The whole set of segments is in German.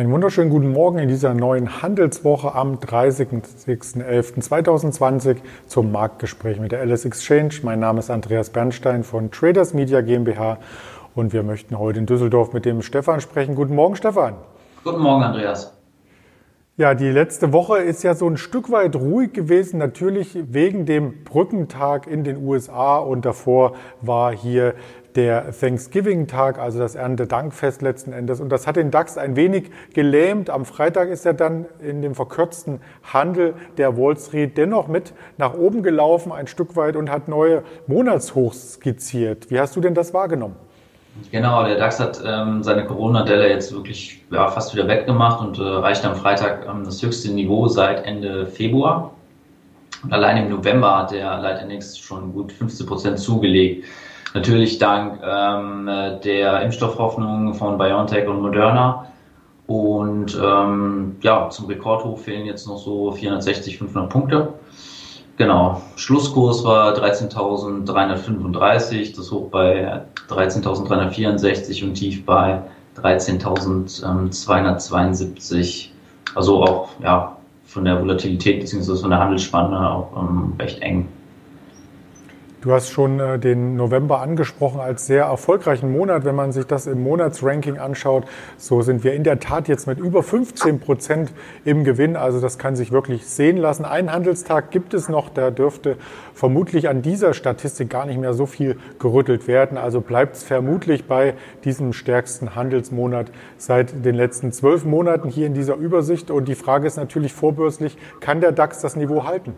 Einen wunderschönen guten Morgen in dieser neuen Handelswoche am 30.11.2020 zum Marktgespräch mit der LS Exchange. Mein Name ist Andreas Bernstein von Traders Media GmbH und wir möchten heute in Düsseldorf mit dem Stefan sprechen. Guten Morgen, Stefan. Guten Morgen, Andreas. Ja, die letzte Woche ist ja so ein Stück weit ruhig gewesen, natürlich wegen dem Brückentag in den USA und davor war hier der Thanksgiving-Tag, also das Erntedankfest letzten Endes. Und das hat den DAX ein wenig gelähmt. Am Freitag ist er dann in dem verkürzten Handel der Wall Street dennoch mit nach oben gelaufen, ein Stück weit, und hat neue Monatshochs skizziert. Wie hast du denn das wahrgenommen? Genau, der DAX hat ähm, seine Corona-Delle jetzt wirklich ja, fast wieder weggemacht und äh, erreicht am Freitag ähm, das höchste Niveau seit Ende Februar. Und allein im November hat der Leitindex schon gut 15 Prozent zugelegt. Natürlich dank ähm, der Impfstoffhoffnung von BioNTech und Moderna. Und ähm, ja, zum Rekordhoch fehlen jetzt noch so 460, 500 Punkte. Genau, Schlusskurs war 13.335, das Hoch bei 13.364 und Tief bei 13.272. Also auch ja, von der Volatilität bzw. von der Handelsspanne auch ähm, recht eng. Du hast schon äh, den November angesprochen als sehr erfolgreichen Monat. Wenn man sich das im Monatsranking anschaut, so sind wir in der Tat jetzt mit über 15 Prozent im Gewinn. Also das kann sich wirklich sehen lassen. Einen Handelstag gibt es noch, da dürfte vermutlich an dieser Statistik gar nicht mehr so viel gerüttelt werden. Also bleibt es vermutlich bei diesem stärksten Handelsmonat seit den letzten zwölf Monaten hier in dieser Übersicht. Und die Frage ist natürlich vorbörslich, kann der DAX das Niveau halten?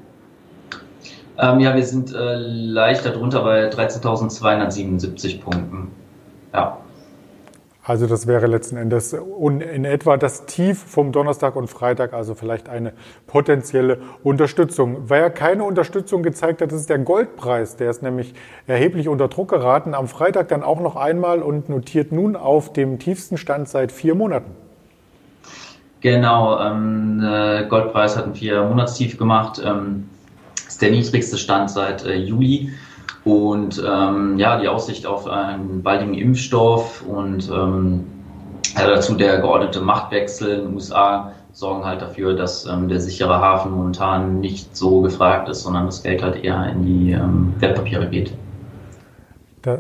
Ähm, ja, wir sind äh, leicht darunter bei 13.277 Punkten. Ja. Also das wäre letzten Endes in etwa das Tief vom Donnerstag und Freitag, also vielleicht eine potenzielle Unterstützung. Wer keine Unterstützung gezeigt hat, das ist der Goldpreis. Der ist nämlich erheblich unter Druck geraten. Am Freitag dann auch noch einmal und notiert nun auf dem tiefsten Stand seit vier Monaten. Genau, ähm, äh, Goldpreis hat ein vier Monatstief gemacht. Ähm, ist der niedrigste Stand seit äh, Juli. Und ähm, ja, die Aussicht auf einen baldigen Impfstoff und ähm, ja, dazu der geordnete Machtwechsel in den USA sorgen halt dafür, dass ähm, der sichere Hafen momentan nicht so gefragt ist, sondern das Geld halt eher in die ähm, Wertpapiere geht. Da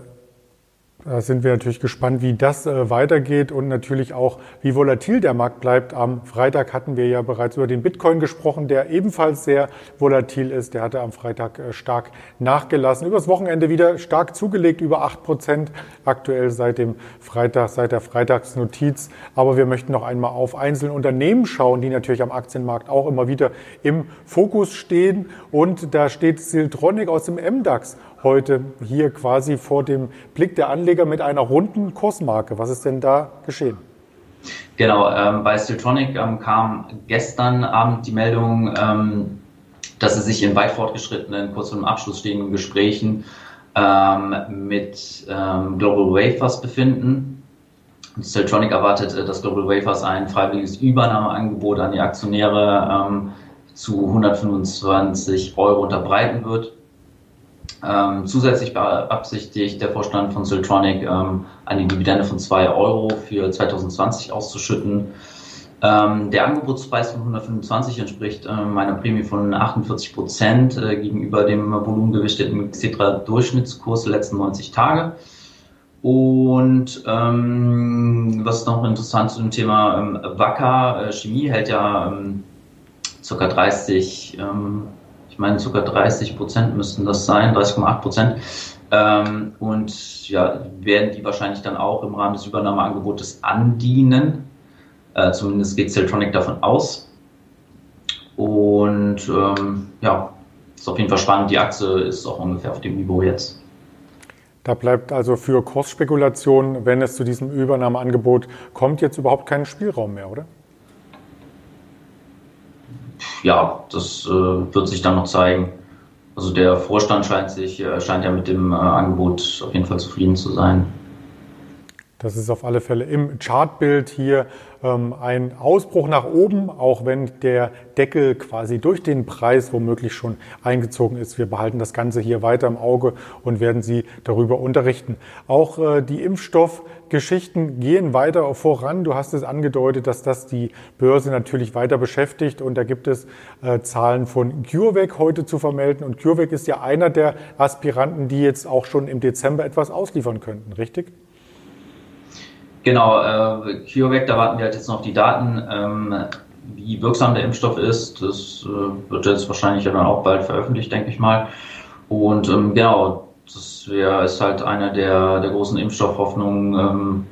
da sind wir natürlich gespannt, wie das äh, weitergeht und natürlich auch, wie volatil der Markt bleibt. Am Freitag hatten wir ja bereits über den Bitcoin gesprochen, der ebenfalls sehr volatil ist. Der hatte am Freitag äh, stark nachgelassen. Übers Wochenende wieder stark zugelegt, über acht Prozent aktuell seit dem Freitag, seit der Freitagsnotiz. Aber wir möchten noch einmal auf einzelne Unternehmen schauen, die natürlich am Aktienmarkt auch immer wieder im Fokus stehen. Und da steht Siltronic aus dem MDAX heute hier quasi vor dem Blick der Anleger mit einer runden Kursmarke. Was ist denn da geschehen? Genau, ähm, bei Siltronic ähm, kam gestern Abend die Meldung, ähm, dass sie sich in weit fortgeschrittenen, kurz vor dem Abschluss stehenden Gesprächen ähm, mit ähm, Global Wafers befinden. Siltronic erwartet, äh, dass Global Wafers ein freiwilliges Übernahmeangebot an die Aktionäre ähm, zu 125 Euro unterbreiten wird. Ähm, zusätzlich beabsichtigt der Vorstand von Siltronic ähm, eine Dividende von 2 Euro für 2020 auszuschütten. Ähm, der Angebotspreis von 125 entspricht äh, meiner Prämie von 48 Prozent äh, gegenüber dem volumengewichteten Xetra-Durchschnittskurs der letzten 90 Tage. Und ähm, was noch interessant zu dem Thema ähm, Wacker äh, Chemie hält ja ähm, ca. 30 ähm, ich meine sogar 30 Prozent müssten das sein, 30,8 Prozent. Ähm, und ja, werden die wahrscheinlich dann auch im Rahmen des Übernahmeangebotes andienen. Äh, zumindest geht Celtronic davon aus. Und ähm, ja, ist auf jeden Fall spannend. Die Aktie ist auch ungefähr auf dem Niveau jetzt. Da bleibt also für Kursspekulation, wenn es zu diesem Übernahmeangebot kommt, jetzt überhaupt kein Spielraum mehr, oder? Ja, das äh, wird sich dann noch zeigen. Also der Vorstand scheint sich, äh, scheint ja mit dem äh, Angebot auf jeden Fall zufrieden zu sein. Das ist auf alle Fälle im Chartbild hier ähm, ein Ausbruch nach oben, auch wenn der Deckel quasi durch den Preis womöglich schon eingezogen ist. Wir behalten das Ganze hier weiter im Auge und werden Sie darüber unterrichten. Auch äh, die Impfstoffgeschichten gehen weiter voran. Du hast es angedeutet, dass das die Börse natürlich weiter beschäftigt und da gibt es äh, Zahlen von CureVac heute zu vermelden und CureVac ist ja einer der Aspiranten, die jetzt auch schon im Dezember etwas ausliefern könnten, richtig? Genau, äh, CureVac, da warten wir halt jetzt noch die Daten, ähm, wie wirksam der Impfstoff ist. Das äh, wird jetzt wahrscheinlich ja dann auch bald veröffentlicht, denke ich mal. Und ähm, genau, das wär, ist halt eine der, der großen Impfstoffhoffnungen ähm,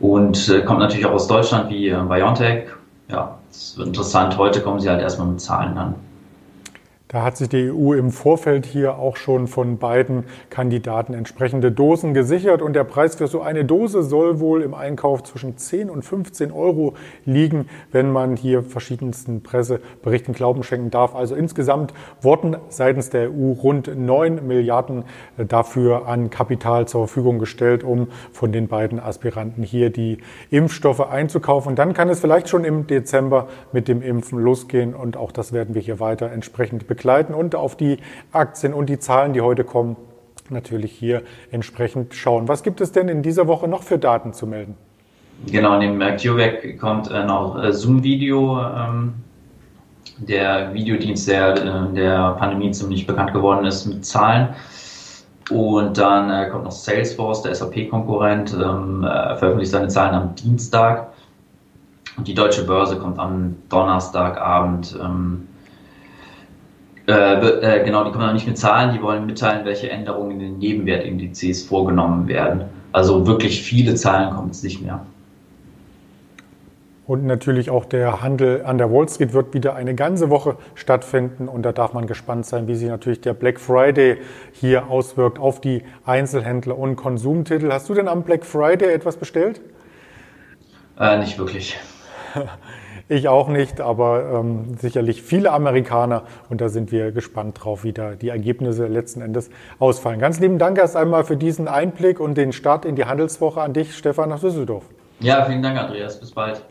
und äh, kommt natürlich auch aus Deutschland wie äh, BioNTech. Ja, es wird interessant. Heute kommen sie halt erstmal mit Zahlen an. Da hat sich die EU im Vorfeld hier auch schon von beiden Kandidaten entsprechende Dosen gesichert und der Preis für so eine Dose soll wohl im Einkauf zwischen 10 und 15 Euro liegen, wenn man hier verschiedensten Presseberichten Glauben schenken darf. Also insgesamt wurden seitens der EU rund 9 Milliarden dafür an Kapital zur Verfügung gestellt, um von den beiden Aspiranten hier die Impfstoffe einzukaufen. Und dann kann es vielleicht schon im Dezember mit dem Impfen losgehen und auch das werden wir hier weiter entsprechend begleiten begleiten und auf die Aktien und die Zahlen, die heute kommen, natürlich hier entsprechend schauen. Was gibt es denn in dieser Woche noch für Daten zu melden? Genau, neben CureVac kommt äh, noch äh, Zoom-Video, ähm, der Videodienst, der in der Pandemie ziemlich bekannt geworden ist mit Zahlen. Und dann äh, kommt noch Salesforce, der SAP-Konkurrent, ähm, veröffentlicht seine Zahlen am Dienstag. Und die deutsche Börse kommt am Donnerstagabend ähm, äh, äh, genau, die kommen noch nicht mit Zahlen, die wollen mitteilen, welche Änderungen in den Nebenwertindizes vorgenommen werden. Also wirklich viele Zahlen kommen es nicht mehr. Und natürlich auch der Handel an der Wall Street wird wieder eine ganze Woche stattfinden. Und da darf man gespannt sein, wie sich natürlich der Black Friday hier auswirkt auf die Einzelhändler und Konsumtitel. Hast du denn am Black Friday etwas bestellt? Äh, nicht wirklich. Ich auch nicht, aber ähm, sicherlich viele Amerikaner. Und da sind wir gespannt drauf, wie da die Ergebnisse letzten Endes ausfallen. Ganz lieben Dank erst einmal für diesen Einblick und den Start in die Handelswoche an dich, Stefan, nach Düsseldorf. Ja, vielen Dank, Andreas. Bis bald.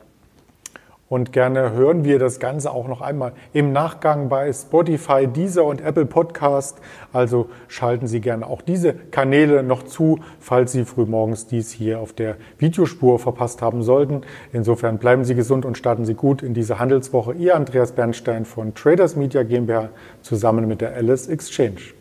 Und gerne hören wir das Ganze auch noch einmal im Nachgang bei Spotify, Deezer und Apple Podcast. Also schalten Sie gerne auch diese Kanäle noch zu, falls Sie frühmorgens dies hier auf der Videospur verpasst haben sollten. Insofern bleiben Sie gesund und starten Sie gut in diese Handelswoche. Ihr Andreas Bernstein von Traders Media GmbH zusammen mit der Alice Exchange.